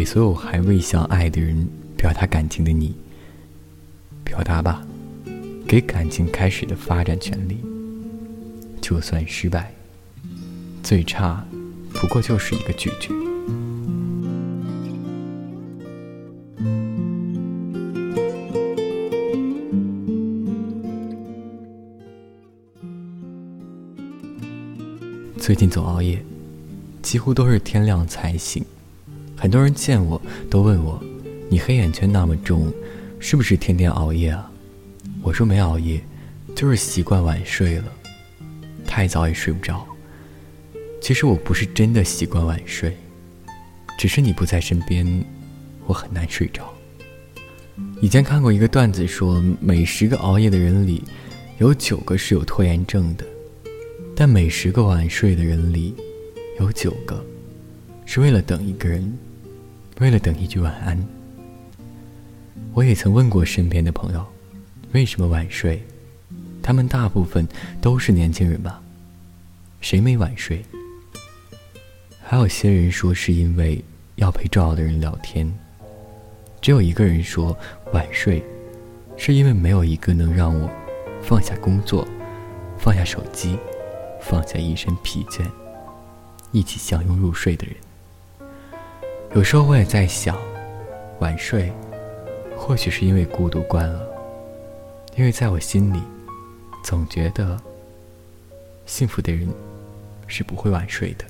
给所有还未向爱的人表达感情的你，表达吧，给感情开始的发展权利。就算失败，最差不过就是一个拒绝。最近总熬夜，几乎都是天亮才醒。很多人见我都问我：“你黑眼圈那么重，是不是天天熬夜啊？”我说：“没熬夜，就是习惯晚睡了，太早也睡不着。”其实我不是真的习惯晚睡，只是你不在身边，我很难睡着。以前看过一个段子，说每十个熬夜的人里，有九个是有拖延症的。但每十个晚睡的人里，有九个是为了等一个人，为了等一句晚安。我也曾问过身边的朋友，为什么晚睡？他们大部分都是年轻人吧？谁没晚睡？还有些人说是因为要陪重要的人聊天。只有一个人说晚睡，是因为没有一个能让我放下工作，放下手机。放下一身疲倦，一起相拥入睡的人。有时候我也在想，晚睡，或许是因为孤独惯了。因为在我心里，总觉得，幸福的人，是不会晚睡的。